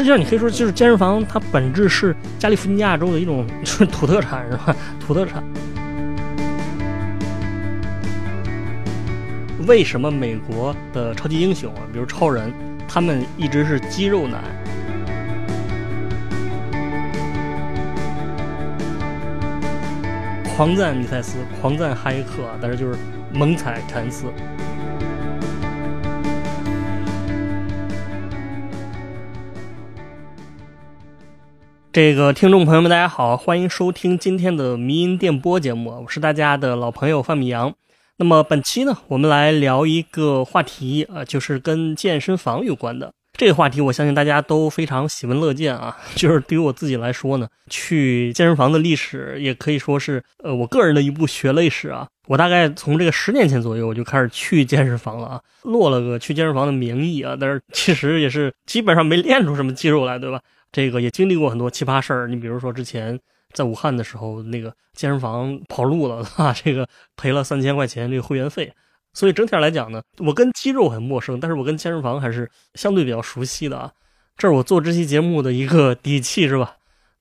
实际上你可以说，就是健身房它本质是加利福尼亚州的一种就是土特产，是吧？土特产。为什么美国的超级英雄啊，比如超人，他们一直是肌肉男？狂赞米塞斯，狂赞哈耶克，但是就是猛踩凯恩斯。这个听众朋友们，大家好，欢迎收听今天的迷音电波节目，我是大家的老朋友范米阳。那么本期呢，我们来聊一个话题啊，就是跟健身房有关的这个话题，我相信大家都非常喜闻乐见啊。就是对于我自己来说呢，去健身房的历史也可以说是呃我个人的一部血泪史啊。我大概从这个十年前左右我就开始去健身房了啊，落了个去健身房的名义啊，但是其实也是基本上没练出什么肌肉来，对吧？这个也经历过很多奇葩事儿，你比如说之前在武汉的时候，那个健身房跑路了，啊，这个赔了三千块钱这个会员费。所以整体上来讲呢，我跟肌肉很陌生，但是我跟健身房还是相对比较熟悉的啊。这是我做这期节目的一个底气，是吧？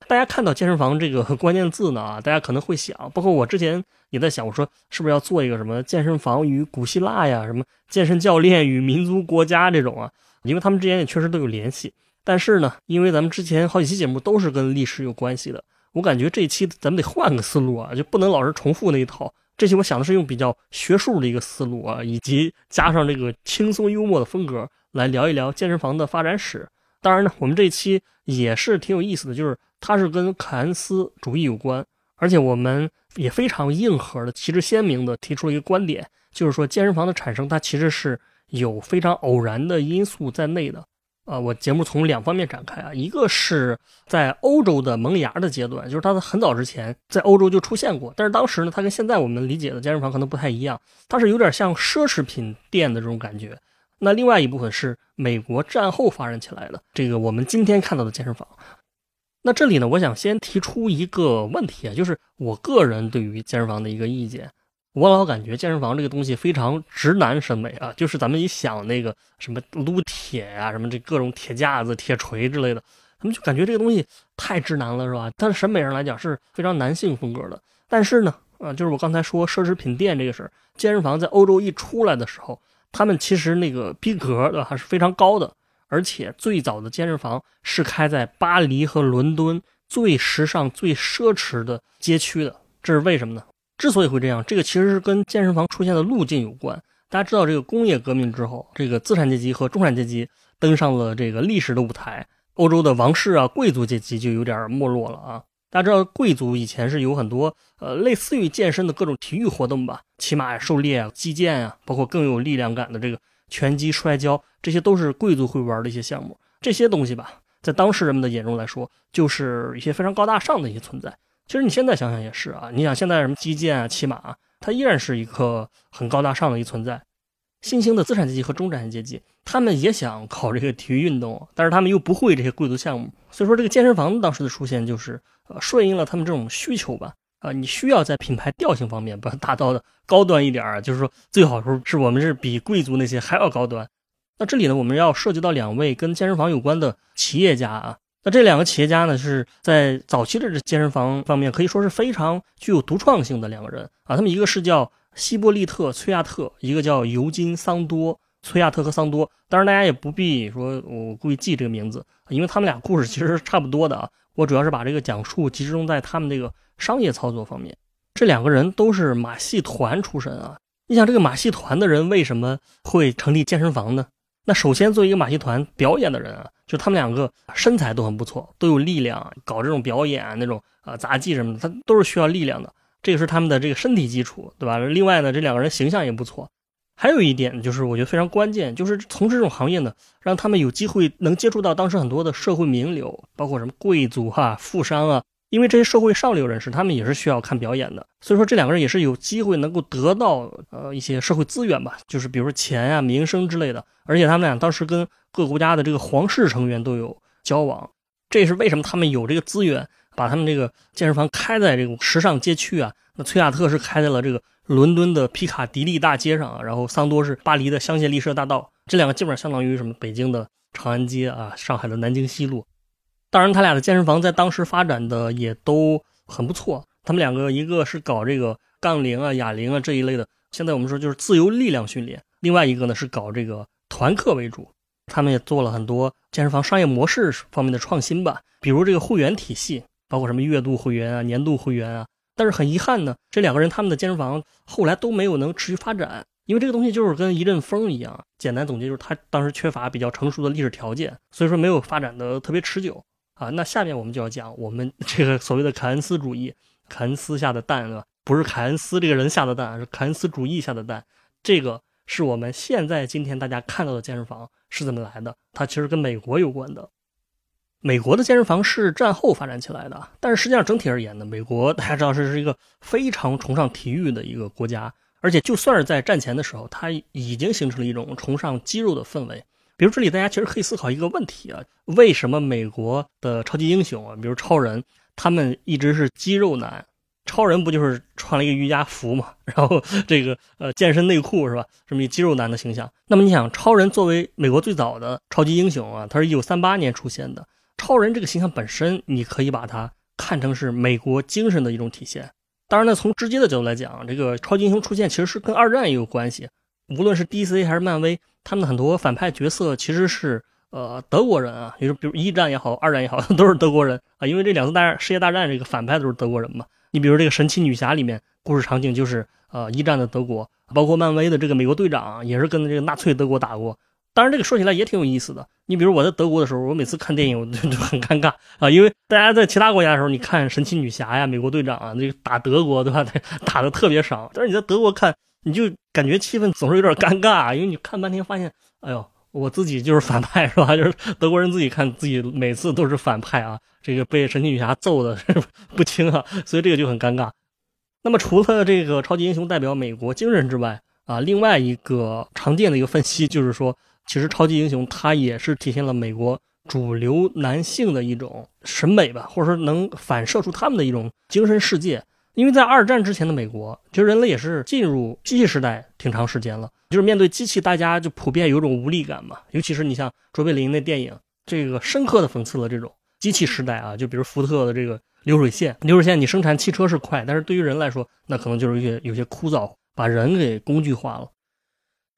大家看到健身房这个 关键字呢啊，大家可能会想，包括我之前也在想，我说是不是要做一个什么健身房与古希腊呀，什么健身教练与民族国家这种啊，因为他们之间也确实都有联系。但是呢，因为咱们之前好几期节目都是跟历史有关系的，我感觉这期咱们得换个思路啊，就不能老是重复那一套。这期我想的是用比较学术的一个思路啊，以及加上这个轻松幽默的风格来聊一聊健身房的发展史。当然呢，我们这期也是挺有意思的，就是它是跟凯恩斯主义有关，而且我们也非常硬核的、旗帜鲜明的提出了一个观点，就是说健身房的产生它其实是有非常偶然的因素在内的。啊，我节目从两方面展开啊，一个是在欧洲的萌芽的阶段，就是它很早之前在欧洲就出现过，但是当时呢，它跟现在我们理解的健身房可能不太一样，它是有点像奢侈品店的这种感觉。那另外一部分是美国战后发展起来的，这个我们今天看到的健身房。那这里呢，我想先提出一个问题啊，就是我个人对于健身房的一个意见。我老感觉健身房这个东西非常直男审美啊，就是咱们一想那个什么撸铁呀，什么这各种铁架子、铁锤之类的，咱们就感觉这个东西太直男了，是吧？但是审美上来讲是非常男性风格的。但是呢，啊，就是我刚才说奢侈品店这个事儿，健身房在欧洲一出来的时候，他们其实那个逼格的还是非常高的，而且最早的健身房是开在巴黎和伦敦最时尚、最奢侈的街区的，这是为什么呢？之所以会这样，这个其实是跟健身房出现的路径有关。大家知道，这个工业革命之后，这个资产阶级和中产阶级登上了这个历史的舞台，欧洲的王室啊、贵族阶级就有点没落了啊。大家知道，贵族以前是有很多呃类似于健身的各种体育活动吧，骑马、狩猎啊、击剑啊，包括更有力量感的这个拳击、摔跤，这些都是贵族会玩的一些项目。这些东西吧，在当时人们的眼中来说，就是一些非常高大上的一些存在。其实你现在想想也是啊，你想现在什么击剑啊、骑马，它依然是一个很高大上的一个存在。新兴的资产阶级和中产阶级，他们也想搞这个体育运动，但是他们又不会这些贵族项目，所以说这个健身房当时的出现就是呃顺应了他们这种需求吧。啊，你需要在品牌调性方面把它打造的高端一点儿，就是说最好说是我们是比贵族那些还要高端。那这里呢，我们要涉及到两位跟健身房有关的企业家啊。那这两个企业家呢，是在早期的这健身房方面可以说是非常具有独创性的两个人啊。他们一个是叫希波利特·崔亚特，一个叫尤金·桑多。崔亚特和桑多，当然大家也不必说我故意记这个名字，因为他们俩故事其实是差不多的啊。我主要是把这个讲述集中在他们这个商业操作方面。这两个人都是马戏团出身啊。你想，这个马戏团的人为什么会成立健身房呢？那首先，作为一个马戏团表演的人啊，就他们两个身材都很不错，都有力量，搞这种表演那种啊杂技什么的，他都是需要力量的，这个是他们的这个身体基础，对吧？另外呢，这两个人形象也不错。还有一点就是我觉得非常关键，就是从事这种行业呢，让他们有机会能接触到当时很多的社会名流，包括什么贵族哈、富商啊。因为这些社会上流人士，他们也是需要看表演的，所以说这两个人也是有机会能够得到呃一些社会资源吧，就是比如说钱啊、名声之类的。而且他们俩当时跟各国家的这个皇室成员都有交往，这也是为什么他们有这个资源，把他们这个健身房开在这个时尚街区啊。那崔亚特是开在了这个伦敦的皮卡迪利大街上啊，然后桑多是巴黎的香榭丽舍大道，这两个基本上相当于什么北京的长安街啊，上海的南京西路。当然，他俩的健身房在当时发展的也都很不错。他们两个一个是搞这个杠铃啊、哑铃啊这一类的，现在我们说就是自由力量训练；另外一个呢是搞这个团课为主。他们也做了很多健身房商业模式方面的创新吧，比如这个会员体系，包括什么月度会员啊、年度会员啊。但是很遗憾呢，这两个人他们的健身房后来都没有能持续发展，因为这个东西就是跟一阵风一样。简单总结就是，他当时缺乏比较成熟的历史条件，所以说没有发展的特别持久啊。那下面我们就要讲我们 这个所谓的凯恩斯主义，凯恩斯下的蛋对吧？不是凯恩斯这个人下的蛋，是凯恩斯主义下的蛋。这个是我们现在今天大家看到的健身房是怎么来的？它其实跟美国有关的。美国的健身房是战后发展起来的，但是实际上整体而言呢，美国大家知道是是一个非常崇尚体育的一个国家，而且就算是在战前的时候，它已经形成了一种崇尚肌肉的氛围。比如这里大家其实可以思考一个问题啊，为什么美国的超级英雄啊，比如超人，他们一直是肌肉男？超人不就是穿了一个瑜伽服嘛，然后 这个呃健身内裤是吧？这么一肌肉男的形象。那么你想，超人作为美国最早的超级英雄啊，他是一九三八年出现的。超人这个形象本身，你可以把它看成是美国精神的一种体现。当然呢，从直接的角度来讲，这个超级英雄出现其实是跟二战也有关系。无论是 DC 还是漫威，他们很多反派角色其实是呃德国人啊，也就比如一战也好，二战也好，都是德国人啊。因为这两次大战世界大战这个反派都是德国人嘛。你比如这个神奇女侠里面，故事场景就是呃一战的德国，包括漫威的这个美国队长也是跟这个纳粹德国打过。当然，这个说起来也挺有意思的。你比如我在德国的时候，我每次看电影我就 就很尴尬啊，因为大家在其他国家的时候，你看神奇女侠呀、美国队长啊，那个打德国对吧？打的特别少。但是你在德国看，你就感觉气氛总是有点尴尬，因为你看半天发现，哎呦，我自己就是反派是吧？就是德国人自己看自己每次都是反派啊，这个被神奇女侠揍的不轻啊，所以这个就很尴尬。那么除了这个超级英雄代表美国精神之外啊，另外一个常见的一个分析就是说。其实超级英雄它也是体现了美国主流男性的一种审美吧，或者说能反射出他们的一种精神世界。因为在二战之前的美国，其实人类也是进入机器时代挺长时间了，就是面对机器，大家就普遍有种无力感嘛。尤其是你像卓别林那电影，这个深刻的讽刺了这种机器时代啊。就比如福特的这个流水线，流水线你生产汽车是快，但是对于人来说，那可能就是有些有些枯燥，把人给工具化了。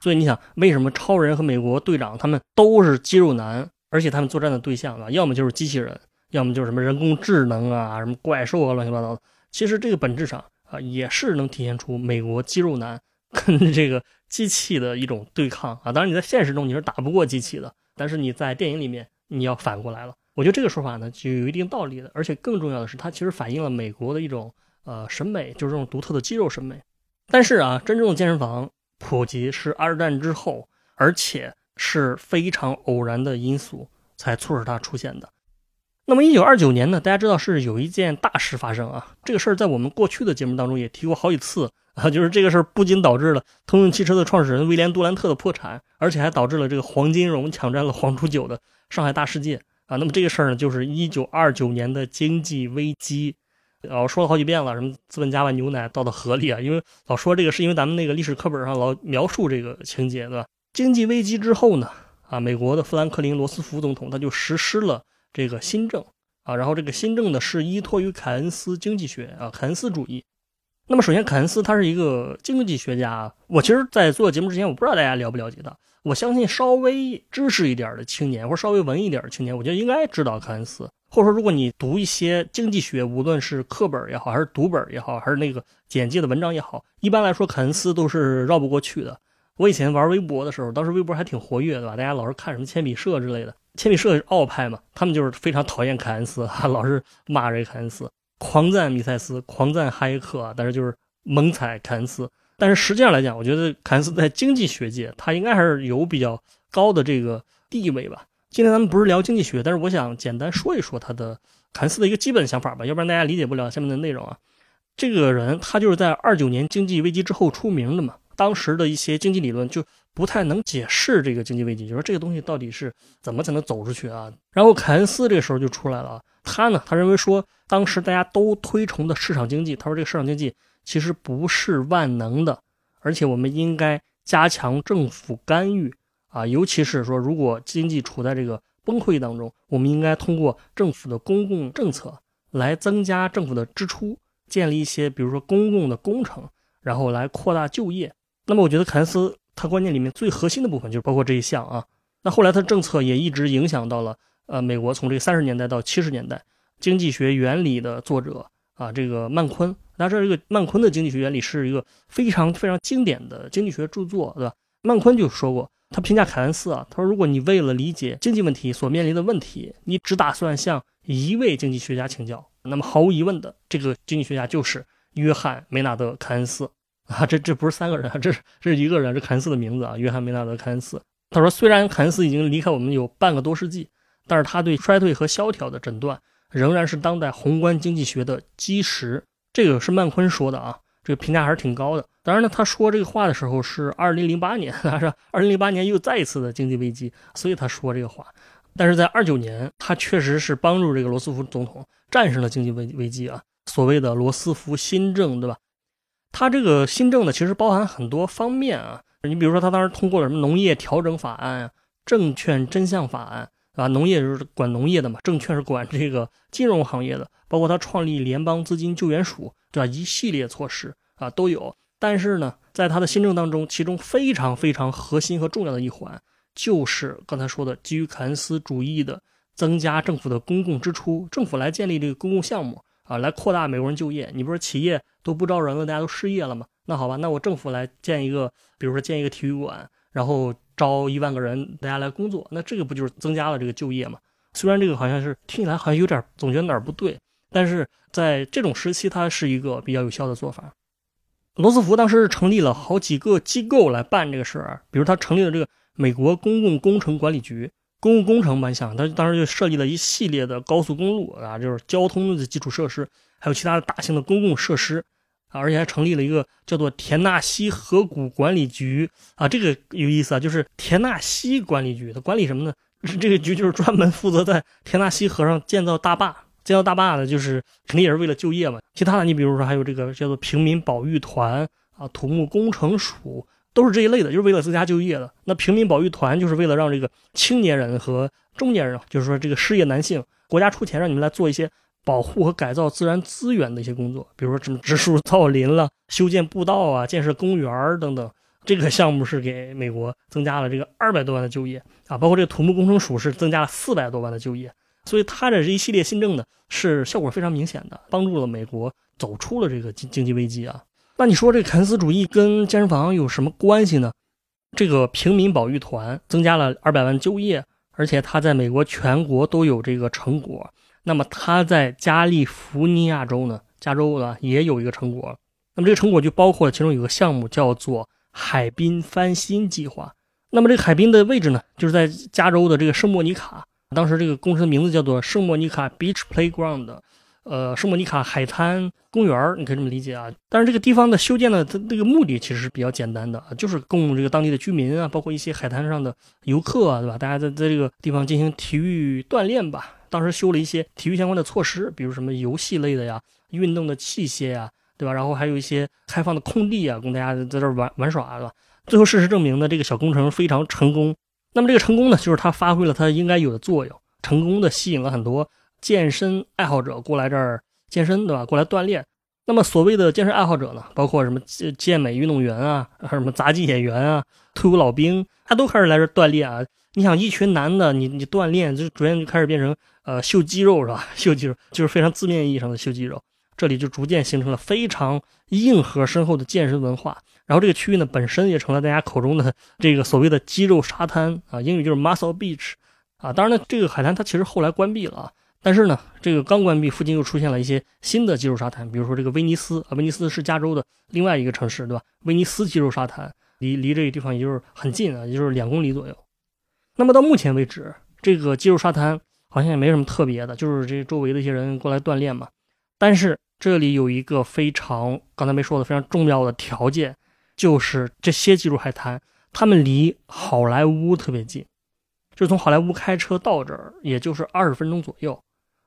所以你想，为什么超人和美国队长他们都是肌肉男，而且他们作战的对象啊，要么就是机器人，要么就是什么人工智能啊、什么怪兽啊，乱七八糟的。其实这个本质上啊，也是能体现出美国肌肉男 跟这个机器的一种对抗啊。当然你在现实中你是打不过机器的，但是你在电影里面你要反过来了。我觉得这个说法呢就有一定道理的，而且更重要的是，它其实反映了美国的一种呃审美，就是这种独特的肌肉审美。但是啊，真正的健身房。普及是二战之后，而且是非常偶然的因素才促使它出现的。那么，一九二九年呢？大家知道是有一件大事发生啊。这个事儿在我们过去的节目当中也提过好几次啊。就是这个事儿不仅导致了通用汽车的创始人威廉杜兰特的破产，而且还导致了这个黄金荣抢占了黄楚酒的上海大世界啊。那么这个事儿呢，就是一九二九年的经济危机。老说了好几遍了，什么资本家把牛奶倒到河里啊？因为老说这个，是因为咱们那个历史课本上老描述这个情节，对吧？经济危机之后呢，啊，美国的富兰克林·罗斯福总统他就实施了这个新政啊，然后这个新政呢是依托于凯恩斯经济学啊，凯恩斯主义。那么首先，凯恩斯他是一个经济学家，我其实，在做节目之前，我不知道大家了不了解他。我相信稍微知识一点的青年，或者稍微文艺一点的青年，我觉得应该知道凯恩斯。或者说，如果你读一些经济学，无论是课本也好，还是读本也好，还是那个简介的文章也好，一般来说，凯恩斯都是绕不过去的。我以前玩微博的时候，当时微博还挺活跃，对吧？大家老是看什么铅笔社之类的，铅笔社是奥派嘛，他们就是非常讨厌凯恩斯，老是骂这个凯恩斯，狂赞米塞斯，狂赞哈耶克，但是就是猛踩凯恩斯。但是实际上来讲，我觉得凯恩斯在经济学界，他应该还是有比较高的这个地位吧。今天咱们不是聊经济学，但是我想简单说一说他的凯恩斯的一个基本想法吧，要不然大家理解不了下面的内容啊。这个人他就是在二九年经济危机之后出名的嘛，当时的一些经济理论就不太能解释这个经济危机，就说这个东西到底是怎么才能走出去啊。然后凯恩斯这时候就出来了，他呢，他认为说当时大家都推崇的市场经济，他说这个市场经济其实不是万能的，而且我们应该加强政府干预。啊，尤其是说如果经济处在这个崩溃当中，我们应该通过政府的公共政策来增加政府的支出，建立一些比如说公共的工程，然后来扩大就业。那么我觉得凯恩斯他观念里面最核心的部分就是包括这一项啊。那后来他的政策也一直影响到了呃美国从这个三十年代到七十年代，经济学原理的作者啊这个曼昆。大家知道，这个曼昆的经济学原理是一个非常非常经典的经济学著作，对吧？曼昆就说过，他评价凯恩斯啊，他说，如果你为了理解经济问题所面临的问题，你只打算向一位经济学家请教，那么毫无疑问的，这个经济学家就是约翰梅纳德凯恩斯啊。这这不是三个人，这是这是一个人，这凯恩斯的名字啊，约翰梅纳德凯恩斯。他说，虽然凯恩斯已经离开我们有半个多世纪，但是他对衰退和萧条的诊断仍然是当代宏观经济学的基石。这个是曼昆说的啊，这个评价还是挺高的。当然呢，他说这个话的时候是二零零八年，是二零零八年又再一次的经济危机，所以他说这个话。但是在二九年，他确实是帮助这个罗斯福总统战胜了经济危危机啊，所谓的罗斯福新政，对吧？他这个新政呢，其实包含很多方面啊。你比如说，他当时通过了什么农业调整法案、证券真相法案。啊，农业就是管农业的嘛，证券是管这个金融行业的，包括他创立联邦资金救援署，对吧？一系列措施啊都有。但是呢，在他的新政当中，其中非常非常核心和重要的一环，就是刚才说的基于凯恩斯主义的增加政府的公共支出，政府来建立这个公共项目啊，来扩大美国人就业。你不是企业都不招人了，大家都失业了吗？那好吧，那我政府来建一个，比如说建一个体育馆，然后。招一万个人，大家来工作，那这个不就是增加了这个就业吗？虽然这个好像是听起来好像有点总觉得哪儿不对，但是在这种时期，它是一个比较有效的做法。罗斯福当时是成立了好几个机构来办这个事儿，比如他成立了这个美国公共工程管理局，公共工程蛮想，他当时就设计了一系列的高速公路啊，就是交通的基础设施，还有其他的大型的公共设施。啊，而且还成立了一个叫做田纳西河谷管理局啊，这个有意思啊，就是田纳西管理局，它管理什么呢？这个局就是专门负责在田纳西河上建造大坝，建造大坝呢，就是肯定也是为了就业嘛。其他的，你比如说还有这个叫做平民保育团啊，土木工程署，都是这一类的，就是为了增加就业的。那平民保育团就是为了让这个青年人和中年人，就是说这个失业男性，国家出钱让你们来做一些。保护和改造自然资源的一些工作，比如说什么植树造林了、修建步道啊、建设公园等等，这个项目是给美国增加了这个二百多万的就业啊，包括这个土木工程署是增加了四百多万的就业，所以它的这一系列新政呢是效果非常明显的，帮助了美国走出了这个经经济危机啊。那你说这个凯恩斯主义跟健身房有什么关系呢？这个平民保育团增加了二百万就业，而且他在美国全国都有这个成果。那么他在加利福尼亚州呢，加州呢也有一个成果。那么这个成果就包括了其中有个项目叫做海滨翻新计划。那么这个海滨的位置呢，就是在加州的这个圣莫尼卡。当时这个工程的名字叫做圣莫尼卡 Beach Playground，呃，圣莫尼卡海滩公园你可以这么理解啊。但是这个地方的修建呢，它这个目的其实是比较简单的，就是供这个当地的居民啊，包括一些海滩上的游客啊，对吧？大家在在这个地方进行体育锻炼吧。当时修了一些体育相关的措施，比如什么游戏类的呀、运动的器械呀，对吧？然后还有一些开放的空地啊，供大家在这玩玩耍，对吧？最后事实证明呢，这个小工程非常成功。那么这个成功呢，就是它发挥了它应该有的作用，成功的吸引了很多健身爱好者过来这儿健身，对吧？过来锻炼。那么所谓的健身爱好者呢，包括什么健健美运动员啊，还有什么杂技演员啊、退伍老兵，他都开始来这儿锻炼啊。你想，一群男的，你你锻炼，就逐渐就开始变成。呃，秀肌肉是吧？秀肌肉就是非常字面意义上的秀肌肉。这里就逐渐形成了非常硬核深厚的健身文化。然后这个区域呢，本身也成了大家口中的这个所谓的肌肉沙滩啊，英语就是 muscle beach 啊。当然呢，这个海滩它其实后来关闭了啊。但是呢，这个刚关闭，附近又出现了一些新的肌肉沙滩，比如说这个威尼斯啊，威尼斯是加州的另外一个城市，对吧？威尼斯肌肉沙滩离离这个地方也就是很近啊，也就是两公里左右。那么到目前为止，这个肌肉沙滩。好像也没什么特别的，就是这周围的一些人过来锻炼嘛。但是这里有一个非常刚才没说的非常重要的条件，就是这些技术海滩，他们离好莱坞特别近，就从好莱坞开车到这儿，也就是二十分钟左右。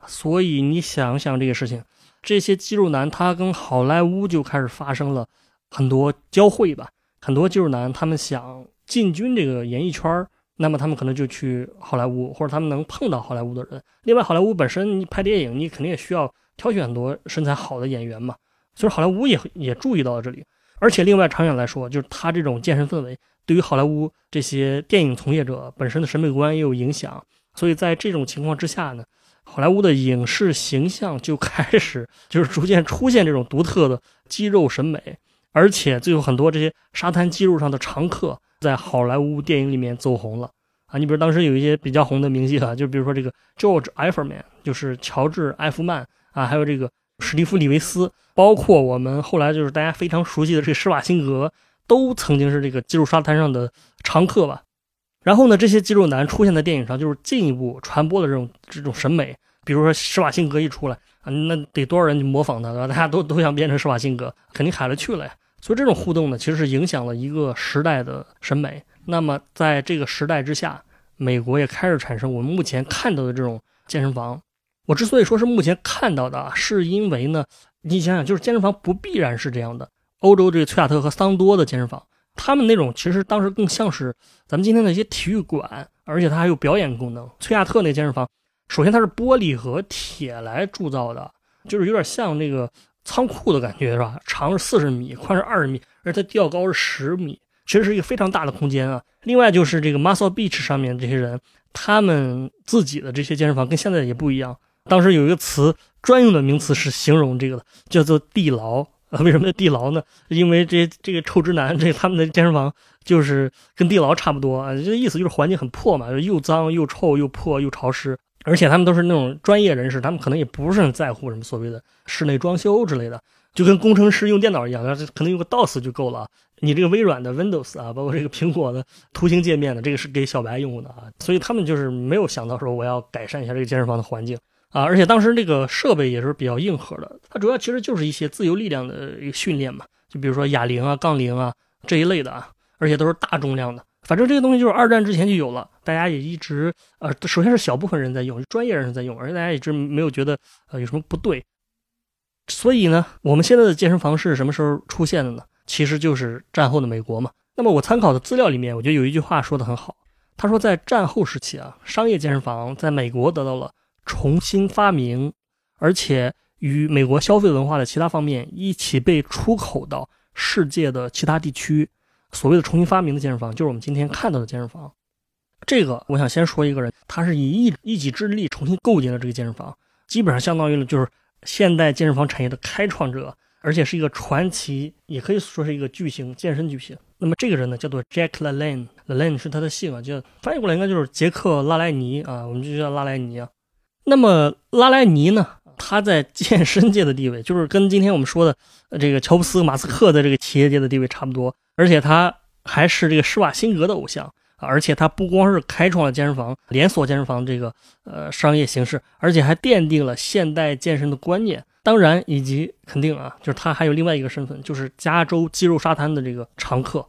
所以你想想这个事情，这些肌肉男他跟好莱坞就开始发生了很多交汇吧。很多肌肉男他们想进军这个演艺圈那么他们可能就去好莱坞，或者他们能碰到好莱坞的人。另外，好莱坞本身你拍电影，你肯定也需要挑选很多身材好的演员嘛。所以好莱坞也也注意到了这里。而且，另外长远来说，就是他这种健身氛围，对于好莱坞这些电影从业者本身的审美观也有影响。所以在这种情况之下呢，好莱坞的影视形象就开始 就是逐渐出现这种独特的肌肉审美，而且最后很多这些沙滩肌肉上的常客在好莱坞电影里面走红了啊！你比如当时有一些比较红的明星啊，就比如说这个 George Efferman，就是乔治·艾夫曼啊，还有这个史蒂夫·李维斯，包括我们后来就是大家非常熟悉的这个施瓦辛格，都曾经是这个肌肉沙滩上的常客吧。然后呢，这些肌肉男出现在电影上，就是进一步传播了这种这种审美。比如说施瓦辛格一出来啊，那得多少人去模仿他，对吧？大家都都想变成施瓦辛格，肯定海了去了呀。所以这种互动呢，其实是影响了一个时代的审美。那么在这个时代之下，美国也开始产生我们目前看到的这种健身房。我之所以说是目前看到的啊，是因为呢，你想想，就是健身房不必然是这样的。欧洲这个崔亚特和桑多的健身房。他们那种其实当时更像是咱们今天的一些体育馆，而且它还有表演功能。崔亚特那健身房，首先它是玻璃和铁来铸造的，就是有点像那个仓库的感觉，是吧？长是四十米，宽是二十米，而且它吊高是十米，其实是一个非常大的空间啊。另外就是这个 Muscle Beach 上面这些人，他们自己的这些健身房跟现在也不一样。当时有一个词专用的名词是形容这个的，叫做地牢。为什么地牢呢？因为这这个臭直男，这他们的健身房就是跟地牢差不多啊，这意思就是环境很破嘛，又脏又臭又破又潮湿，而且他们都是那种专业人士，他们可能也不是很在乎什么所谓的室内装修之类的，就跟工程师用电脑一样，可能用个 DOS 就够了。你这个微软的 Windows 啊，包括这个苹果的图形界面的，这个是给小白用的啊，所以他们就是没有想到说我要改善一下这个健身房的环境。啊，而且当时那个设备也是比较硬核的，它主要其实就是一些自由力量的一个训练嘛，就比如说哑铃啊、杠铃啊这一类的啊，而且都是大重量的。反正这些东西就是二战之前就有了，大家也一直呃，首先是小部分人在用，专业人士在用，而且大家一直没有觉得呃有什么不对。所以呢，我们现在的健身房是什么时候出现的呢？其实就是战后的美国嘛。那么我参考的资料里面，我觉得有一句话说的很好，他说在战后时期啊，商业健身房在美国得到了。重新发明，而且与美国消费文化的其他方面一起被出口到世界的其他地区。所谓的重新发明的健身房，就是我们今天看到的健身房。这个我想先说一个人，他是以一一己之力重新构建了这个健身房，基本上相当于了就是现代健身房产业的开创者，而且是一个传奇，也可以说是一个巨星，健身巨星。那么这个人呢，叫做 Jack LaLanne，LaLanne 是他的姓啊，就翻译过来应该就是杰克拉莱尼啊，我们就叫拉莱尼啊。那么拉莱尼呢？他在 健身界的地位，就是跟今天我们说的这个乔布斯、马斯克的这个企业界的地位差不多。而且他还是这个施瓦辛格的偶像而且他不光是开创了健身房连锁健身房这个呃商业形式，而且还奠定了现代健身的观念。当然，以及肯定啊，就是他还有另外一个身份，就是加州肌肉沙滩的这个常客。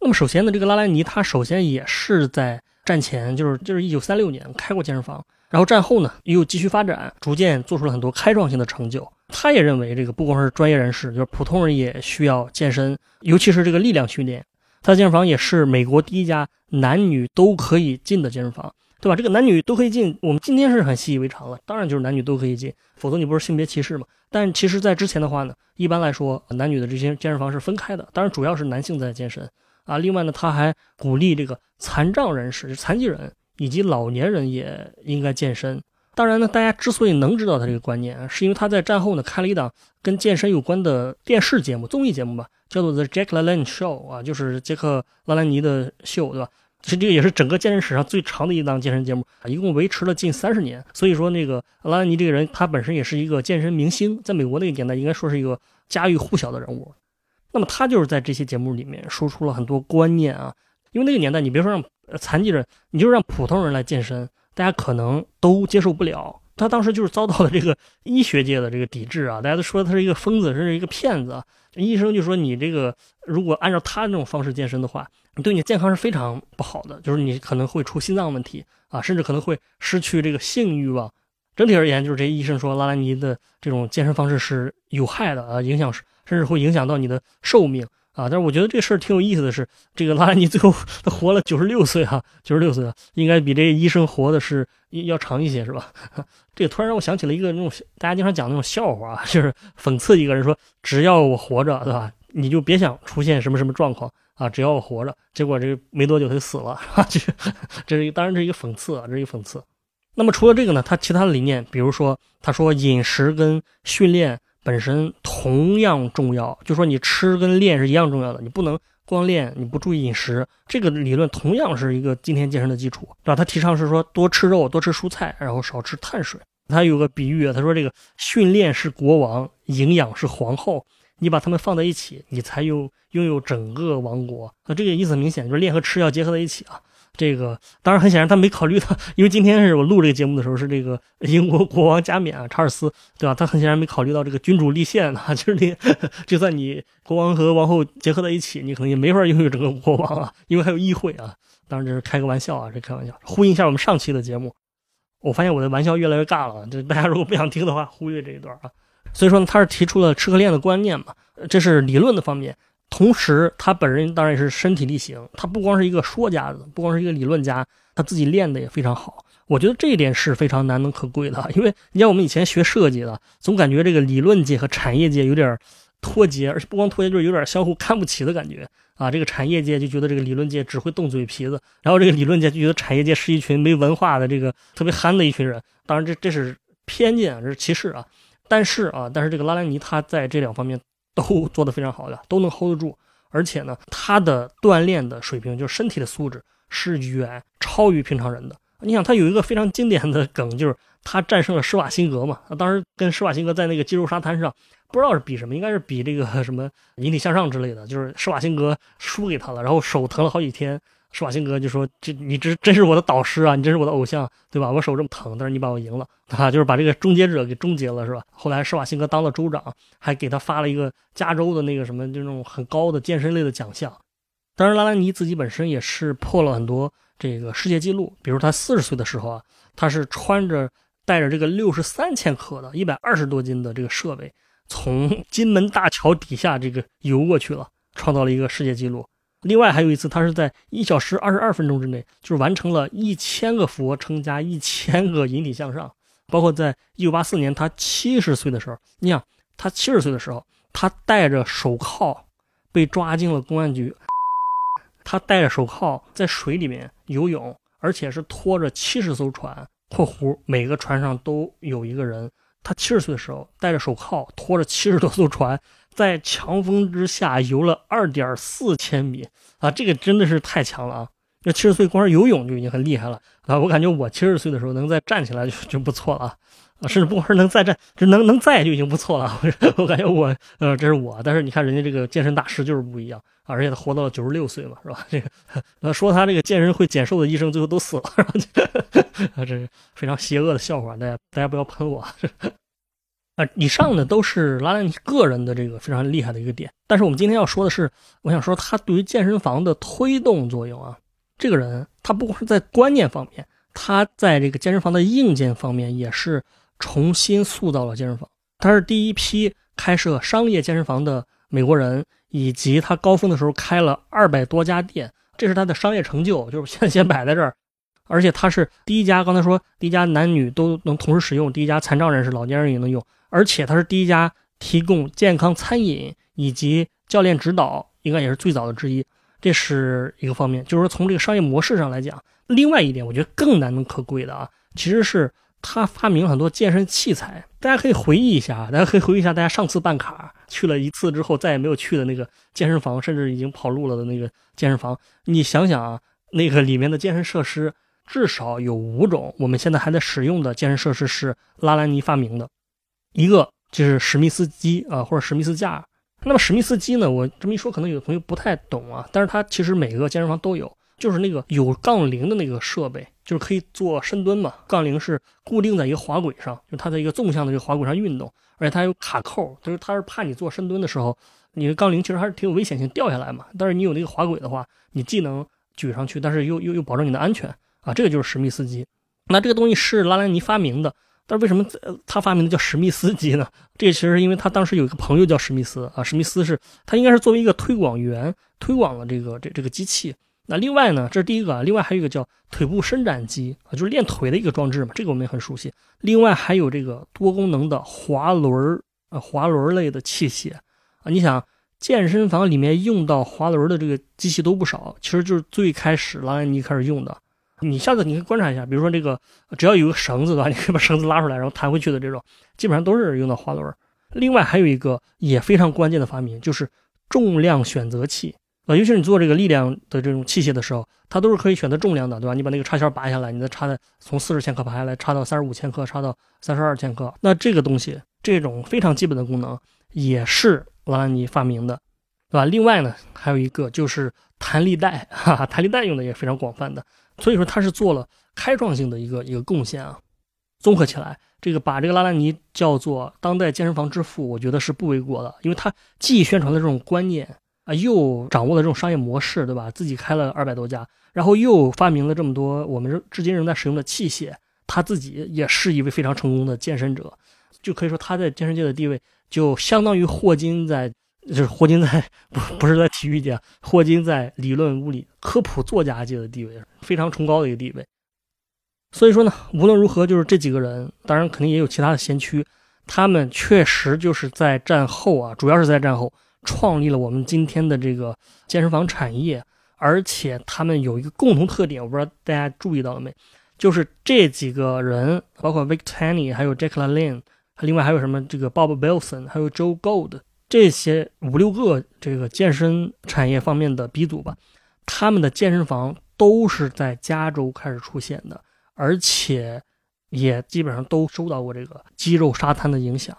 那么首先呢，这个拉莱尼他首先也是在战前，就是就是一九三六年开过健身房。然后战后呢，又继续发展，逐渐做出了很多开创性的成就。他也认为，这个不光是专业人士，就是普通人也需要健身，尤其是这个力量训练。他的健身房也是美国第一家男女都可以进的健身房，对吧？这个男女都可以进，我们今天是很习以为常了。当然就是男女都可以进，否则你不是性别歧视吗？但其实，在之前的话呢，一般来说，男女的这些健身房是分开的。当然，主要是男性在健身啊。另外呢，他还鼓励这个残障人士，就残疾人。以及老年人也应该健身。当然呢，大家之所以能知道他这个观念，是因为他在战后呢开了一档跟健身有关的电视节目、综艺节目吧，叫做《The Jack LaLanne Show》啊，就是杰克拉兰尼的秀，对吧？其实这个也是整个健身史上最长的一档健身节目，一共维持了近三十年。所以说，那个拉兰尼这个人，他本身也是一个健身明星，在美国那个年代，应该说是一个家喻户晓的人物。那么他就是在这些节目里面说出了很多观念啊，因为那个年代，你别说让。残疾人，你就让普通人来健身，大家可能都接受不了。他当时就是遭到了这个医学界的这个抵制啊，大家都说他是一个疯子，是一个骗子。医生就说你这个如果按照他那种方式健身的话，你对你健康是非常不好的，就是你可能会出心脏问题啊，甚至可能会失去这个性欲望。整体而言，就是这医生说拉兰尼的这种健身方式是有害的啊，影响甚至会影响到你的寿命。啊。但是我觉得这事儿挺有意思的是，这个拉尼最后他活了九十六岁啊，九十六岁了，应该比这医生活的是要长一些，是吧？这个突然让我想起了一个那种大家经常讲的那种笑话，啊就是讽刺一个人说，只要我活着，对吧？你就别想出现什么什么状况啊！只要我活着，结果这个没多久他就死了，这 这是当然这是一个讽刺啊，这是一个讽刺。那么除了这个呢，他其他的理念，比如说他说饮食跟训练本身同样重要，就说你吃跟练是一样重要的，你不能光练你不注意饮食。这个理论同样是一个今天健身的基础，对吧？他提倡是说多吃肉，多吃蔬菜，然后少吃碳水。他有个比喻，他说这个训练是国王，营养是皇后。你把它们放在一起，你才有拥有整个王国。那这个意思明显就是练和吃要结合在一起啊。这个当然很显然他没考虑到，因为今天是我录这个节目的时候是这个 英国国王加冕啊，查尔斯，对吧？他很显然没考虑到这个君主立宪啊，就是你就算你国王和王后结合在一起，你可能也没法拥有整个国王啊，因为还有议会啊。当然这是开个玩笑啊，这开玩笑，呼应一下我们上期的节目。我发现我的玩笑越来越尬了，就大家如果不想听的话，忽略这一段啊。所以说呢，他是提出了吃和练的观念嘛，这是理论的方面。同时，他本人当然也是身体力行，他不光是一个说家子，不光是一个理论家，他自己练的也非常好。我觉得这一点是非常难能可贵的，因为你像我们以前学设计的，总感觉这个理论界和产业界有点脱节，而且不光脱节，就是有点相互看不起的感觉啊。这个产业界就觉得这个理论界只会动嘴皮子，然后这个理论界就觉得产业界是一群没文化的这个特别憨的一群人。当然，这这是偏见，这是歧视啊。但是啊，但是这个拉兰尼他在这两方面都做得非常好的，都能 hold 得住，而且呢，他的锻炼的水平，就是身体的素质是远超于平常人的。你想，他有一个非常经典的梗，就是他战胜了施瓦辛格嘛，当时跟施瓦辛格在那个肌肉沙滩上，不知道是比什么，应该是比这个什么引体向上之类的，就是施瓦辛格输给他了，然后手疼了好几天。施瓦辛格就说：“这你这真是我的导师啊，你真是我的偶像，对吧？我手这么疼，但是你把我赢了，啊，就是把这个终结者给终结了，是吧？后来施瓦辛格当了州长，还给他发了一个加州的那个什么，就那种很高的健身类的奖项。当然，拉兰尼自己本身也是破了很多这个世界纪录，比如他四十岁的时候啊，他是穿着带着这个六十三千克的一百二十多斤的这个设备，从金门大桥底下这个游过去了，创造了一个世界纪录。”另外还有一次，他是在一小时二十二分钟之内，就是完成了一千个俯卧撑加一千个引体向上。包括在一九八四年他七十岁的时候，你想他七十岁的时候，他戴着手铐被抓进了公安局，他戴着手铐在水里面游泳，而且是拖着七十艘船（括弧每个船上都有一个人）。他七十岁的时候戴着手铐拖着七十多艘船。在强风之下游了二点四千米啊，这个真的是太强了啊！这七十岁光是游泳就已经很厉害了啊！我感觉我七十岁的时候能再站起来就就不错了啊，甚至不光是能再站，就能能在就已经不错了。我感觉我呃，这是我，但是你看人家这个健身大师就是不一样，而且他活到了九十六岁嘛，是吧？这个说他这个健身会减瘦的医生最后都死了，啊，这是非常邪恶的笑话，大家大家不要喷我。啊，以上呢都是拉兰尼个人的这个非常厉害的一个点，但是我们今天要说的是，我想说他对于健身房的推动作用啊。这个人他不光是在观念方面，他在这个健身房的硬件方面也是重新塑造了健身房。他是第一批开设商业健身房的美国人，以及他高峰的时候开了二百多家店，这是他的商业成就，就是先先摆在这儿。而且它是第一家，刚才说第一家男女都能同时使用，第一家残障人士、老年人也能用。而且它是第一家提供健康餐饮以及教练指导，应该也是最早的之一。这是一个方面，就是说从这个商业模式上来讲。另外一点，我觉得更难能可贵的啊，其实是他发明了很多健身器材。大家可以回忆一下，大家可以回忆一下，大家上次办卡去了一次之后再也没有去的那个健身房，甚至已经跑路了的那个健身房。你想想啊，那个里面的健身设施至少有五种，我们现在还在使用的健身设施是拉兰尼发明的。一个就是史密斯机啊，或者史密斯架。那么史密斯机呢，我这么一说，可能有的朋友不太懂啊。但是它其实每个健身房都有，就是那个有杠铃的那个设备，就是可以做深蹲嘛。杠铃是固定在一个滑轨上，就它在一个纵向的这个滑轨上运动，而且它有卡扣，就是它是怕你做深蹲的时候，你的杠铃其实还是挺有危险性掉下来嘛。但是你有那个滑轨的话，你既能举上去，但是又又又保证你的安全啊。这个就是史密斯机。那这个东西是拉兰尼发明的。但是为什么他发明的叫史密斯机呢？这其实是因为他当时有一个朋友叫史密斯啊，史密斯是他应该是作为一个推广员推广了这个这这个机器。那另外呢，这是第一个，另外还有一个叫腿部伸展机啊，就是练腿的一个装置嘛，这个我们也很熟悉。另外还有这个多功能的滑轮啊，滑轮类的器械啊，你想健身房里面用到滑轮的这个机器都不少，其实就是最开始拉兰尼开始用的。你下次你可以观察一下，比如说这个，只要有个绳子的话，你可以把绳子拉出来，然后弹回去的这种，基本上都是用到滑轮。另外还有一个也非常关键的发明，就是重量选择器啊，尤其是你做这个力量的这种器械的时候，它都是可以选择重量的，对吧？你把那个插销拔下来，你再插在从四十千克拔下来，插到三十五千克，插到三十二千克，那这个东西这种非常基本的功能也是拉兰尼发明的，对吧？另外呢，还有一个就是弹力带，哈哈，弹力带用的也非常广泛的。所以说他是做了开创性的一个一个贡献啊，综合起来，这个把这个拉拉尼叫做当代健身房之父，我觉得是不为过的，因为他既宣传了这种观念啊，又掌握了这种商业模式，对吧？自己开了二百多家，然后又发明了这么多我们至今仍在使用的器械，他自己也是一位非常成功的健身者，就可以说他在健身界的地位就相当于霍金在。就是霍金在不不是在体育界，霍金在理论物理科普作家界的地位非常崇高的一个地位。所以说呢，无论如何，就是这几个人，当然肯定也有其他的先驱，他们确实就是在战后啊，主要是在战后创立了我们今天的这个健身房产业，而且他们有一个共同特点，我不知道大家注意到了没，就是这几个人，包括 Vic t a n y 还有 Jack LaLanne，另外还有什么这个 Bob Wilson，还有 Joe Gold。这些五六个这个健身产业方面的鼻祖吧，他们的健身房都是在加州开始出现的，而且也基本上都受到过这个肌肉沙滩的影响。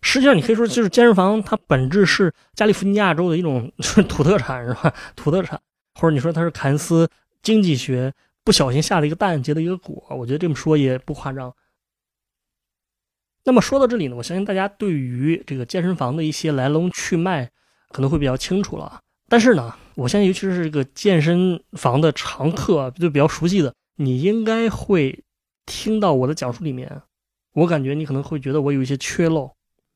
实际上，你可以说就是健身房它本质是加利福尼亚州的一种 土特产，是吧？土特产，或者你说它是凯恩斯经济学不小心下了一个蛋结的一个果，我觉得这么说也不夸张。那么说到这里呢，我相信大家对于这个健身房的一些来龙去脉可能会比较清楚了。但是呢，我相信尤其是这个健身房的常客，就比较熟悉的，你应该会听到我的讲述里面，我感觉你可能会觉得我有一些缺漏。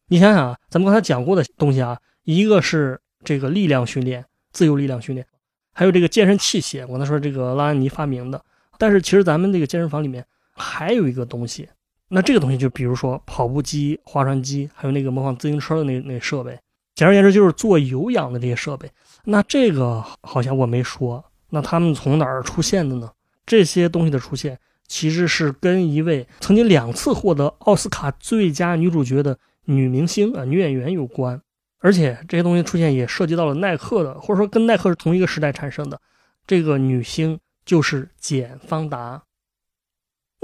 你想想啊，咱们刚才讲过的东西啊，一个是这个力量训练、自由力量训练，还有这个健身器械，我刚才说这个拉安尼发明的。但是其实咱们这个健身房里面还有一个东西。那这个东西就比如说跑步机、划船机，还有那个模仿自行车的那那设备，简而言之就是做有氧的这些设备。那这个好像我没说，那他们从哪儿出现的呢？这些东西的出现其实是跟一位曾经两次获得奥斯卡最佳女主角的女明星啊女演员有关，而且这些东西出现也涉及到了耐克的，或者说跟耐克是同一个时代产生的。这个女星就是简·方达。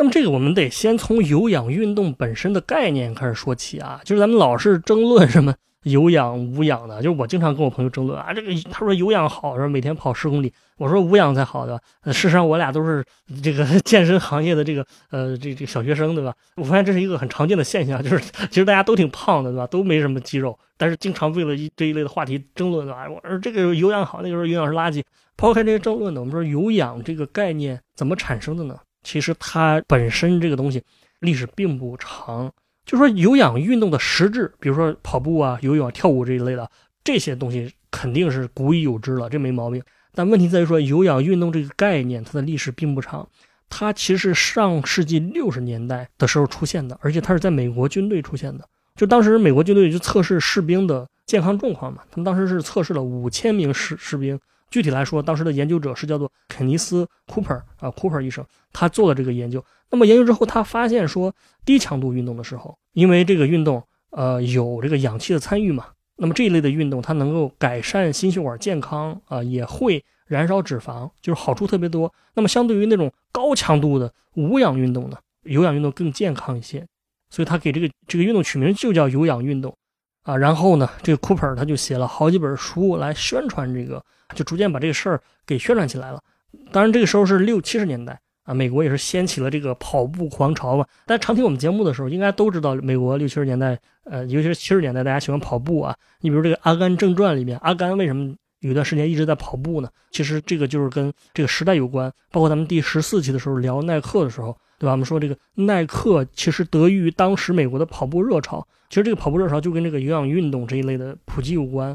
那么这个我们得先从有氧运动本身的概念开始说起啊，就是咱们老是争论什么有氧无氧的，就是我经常跟我朋友争论啊，这个他说有氧好，说每天跑十公里，我说无氧才好的。事实上我俩都是这个健身行业的这个呃这这小学生对吧？我发现这是一个很常见的现象，就是其实大家都挺胖的对吧？都没什么肌肉，但是经常为了一这一类的话题争论对吧？我说这个有氧好，那个时候有氧是垃圾。抛开这些争论呢，我们说有氧这个概念怎么产生的呢？其实它本身这个东西历史并不长，就说有氧运动的实质，比如说跑步啊、游泳、跳舞这一类的这些东西肯定是古已有之了，这没毛病。但问题在于说有氧运动这个概念，它的历史并不长，它其实上世纪六十年代的时候出现的，而且它是在美国军队出现的。就当时美国军队就测试士兵的健康状况嘛，他们当时是测试了五千名士士兵。具体来说，当时的研究者是叫做肯尼斯·库珀啊，库珀医生，他做了这个研究。那么研究之后，他发现说，低强度运动的时候，因为这个运动，呃，有这个氧气的参与嘛，那么这一类的运动，它能够改善心血管健康啊，也会燃烧脂肪，就是好处特别多。那么相对于那种高强度的无氧运动呢，有氧运动更健康一些，所以他给这个这个运动取名就叫有氧运动啊。然后呢，这个库珀他就写了好几本书来宣传这个。就逐渐把这个事儿给宣传起来了。当然，这个时候是六七十年代啊，美国也是掀起了这个跑步狂潮嘛。但常听我们节目的时候，应该都知道，美国六七十年代，呃，尤其是七十年代，大家喜欢跑步啊。你比如这个《阿甘正传》里面，阿甘为什么有一段时间一直在跑步呢？其实这个就是跟这个时代有关。包括咱们第十四期的时候聊耐克的时候，对吧？我们说这个耐克其实得益于当时美国的跑步热潮，其实这个跑步热潮就跟这个有氧运动这一类的普及有关。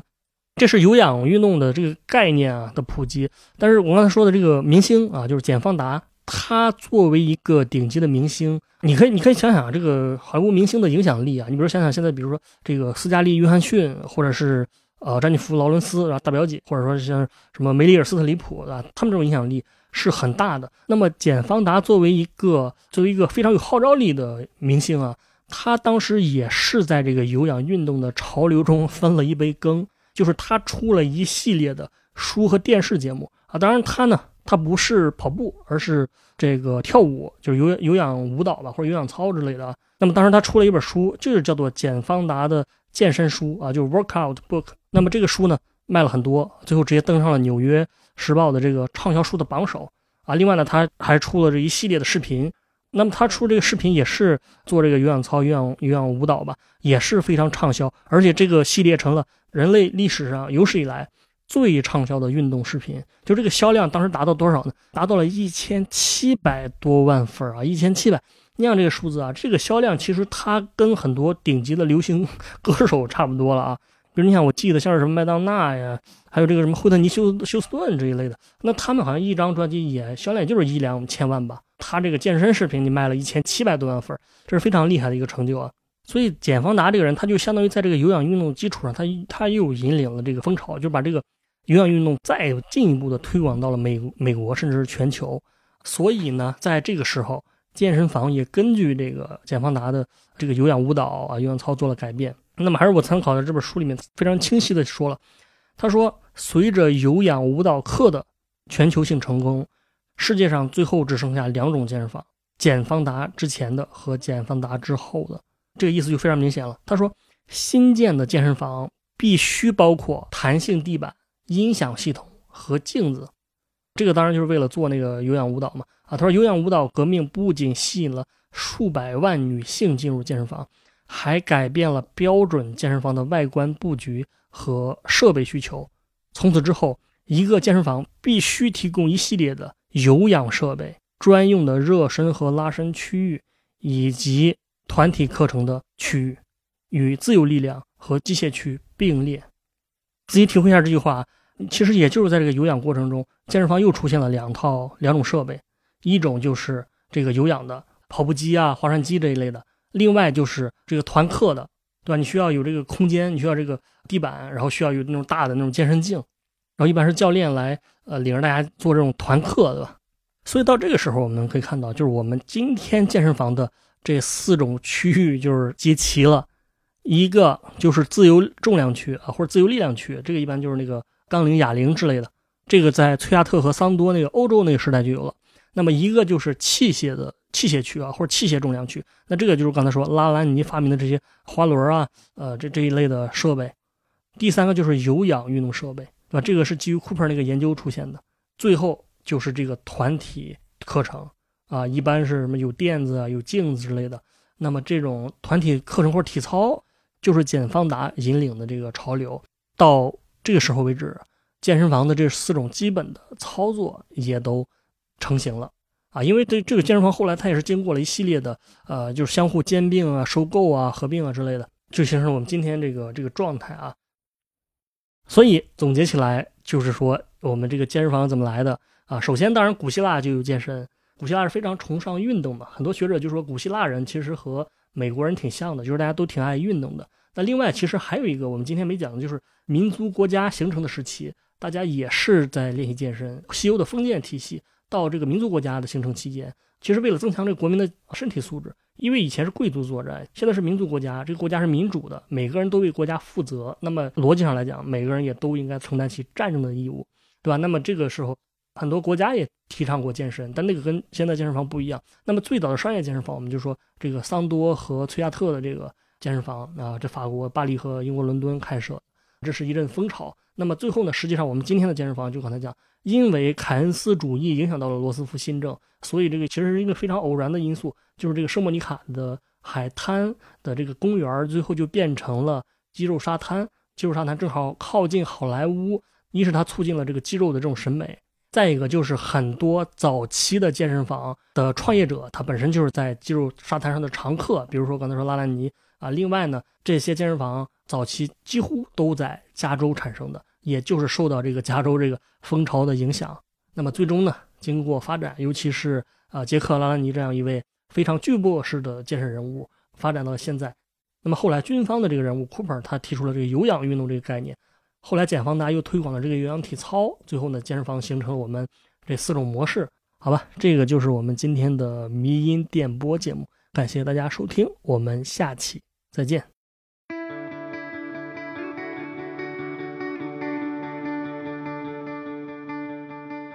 这是有氧运动的这个概念啊的普及。但是我刚才说的这个明星啊，就是简方达，他作为一个顶级的明星，你可以你可以想想这个好莱坞明星的影响力啊。你比如想想现在，比如说这个斯嘉丽·约翰逊，或者是呃詹妮弗·劳伦斯啊大表姐，或者说像什么梅丽尔·斯特里普啊，他们这种影响力是很大的。那么简方达作为一个作为一个非常有号召力的明星啊，他当时也是在这个有氧运动的潮流中分了一杯羹。就是他出了一系列的书和电视节目啊，当然他呢，他不是跑步，而是这个跳舞，就是有有氧舞蹈吧，或者有氧操之类的。那么当时他出了一本书，就是叫做简方达的健身书啊，就是 Workout Book。那么这个书呢卖了很多，最后直接登上了纽约时报的这个畅销书的榜首啊。另外呢，他还出了这一系列的视频。那么他出这个视频也是做这个有氧操、有氧有氧舞蹈吧，也是非常畅销，而且这个系列成了。人类历史上有史以来最畅销的运动视频，就这个销量当时达到多少呢？达到了一千七百多万份啊！一千七百，你想这个数字啊，这个销量其实它跟很多顶级的流行 歌手差不多了啊。比如你想，我记得像是什么麦当娜呀，还有这个什么惠特尼休休斯顿这一类的，那他们好像一张专辑也销量也就是一两千万吧。他这个健身视频你卖了一千七百多万份，这是非常厉害的一个成就啊。所以简方达这个人，他就相当于在这个有氧运动基础上，他他又引领了这个风潮，就把这个有氧运动再进一步的推广到了美美国，甚至是全球。所以呢，在这个时候，健身房也根据这个简方达的这个有氧舞蹈啊、有氧操做了改变。那么还是我参考的这本书里面非常清晰的说了，他说，随着有氧舞蹈课的全球性成功，世界上最后只剩下两种健身房：简方达之前的和简方达之后的。这个意思就非常明显了。他说，新建的健身房必须包括弹性地板、音响系统和镜子。这个当然就是为了做那个有氧舞蹈嘛。啊，他说，有氧舞蹈革命不仅吸引了数百万女性进入健身房，还改变了标准健身房的外观布局和设备需求。从此之后，一个健身房必须提供一系列的有氧设备、专用的热身和拉伸区域，以及。团体课程的区域与自由力量和机械区并列，仔细体会一下这句话。其实也就是在这个有氧过程中，健身房又出现了两套两种设备，一种就是这个有氧的跑步机啊、划船机这一类的，另外就是这个团课的，对吧？你需要有这个空间，你需要这个地板，然后需要有那种大的那种健身镜，然后一般是教练来呃领着大家做这种团课，对吧？所以到这个时候，我们可以看到，就是我们今天健身房的。这四种区域就是集齐了，一个就是自由重量区啊，或者自由力量区，这个一般就是那个杠铃、哑铃之类的。这个在崔亚特和桑多那个欧洲那个时代就有了。那么一个就是器械的器械区啊，或者器械重量区。那这个就是刚才说拉兰尼发明的这些滑轮啊，呃，这这一类的设备。第三个就是有氧运动设备，对吧？这个是基于库珀那个研究出现的。最后就是这个团体课程。啊，一般是什么有垫子啊，有镜子之类的。那么这种团体课程或者体操，就是简方达引领的这个潮流。到这个时候为止，健身房的这四种基本的操作也都成型了啊。因为这这个健身房后来它也是经过了一系列的呃，就是相互兼并啊、收购啊、合并啊之类的，就形成我们今天这个这个状态啊。所以总结起来就是说，我们这个健身房怎么来的啊？首先，当然古希腊就有健身。古希腊是非常崇尚运动的，很多学者就说古希腊人其实和美国人挺像的，就是大家都挺爱运动的。那另外，其实还有一个我们今天没讲的，就是民族国家形成的时期，大家也是在练习健身。西欧的封建体系到这个民族国家的形成期间，其实为了增强这个国民的身体素质，因为以前是贵族作战，现在是民族国家，这个国家是民主的，每个人都为国家负责。那么逻辑上来讲，每个人也都应该承担起战争的义务，对吧？那么这个时候。很多国家也提倡过健身，但那个跟现在健身房不一样。那么最早的商业健身房，我们就说这个桑多和崔亚特的这个健身房啊，这法国巴黎和英国伦敦开设，这是一阵风潮。那么最后呢，实际上我们今天的健身房，就刚才讲，因为凯恩斯主义影响到了罗斯福新政，所以这个其实是一个非常偶然的因素，就是这个圣莫尼卡的海滩的这个公园，最后就变成了肌肉沙滩。肌肉沙滩正好靠近好莱坞，一是它促进了这个肌肉的这种审美。再一个就是很多早期的健身房的创业者，他本身就是在肌肉沙滩上的常客，比如说刚才说拉兰尼啊。另外呢，这些健身房早期几乎都在加州产生的，也就是受到这个加州这个风潮的影响。那么最终呢，经过发展，尤其是啊杰克拉兰尼这样一位非常巨擘式的健身人物，发展到现在。那么后来军方的这个人物 Cooper，他提出了这个有氧运动这个概念。后来简方达又推广了这个有氧体操，最后呢，健身房形成了我们这四种模式，好吧，这个就是我们今天的迷音电波节目，感谢大家收听，我们下期再见。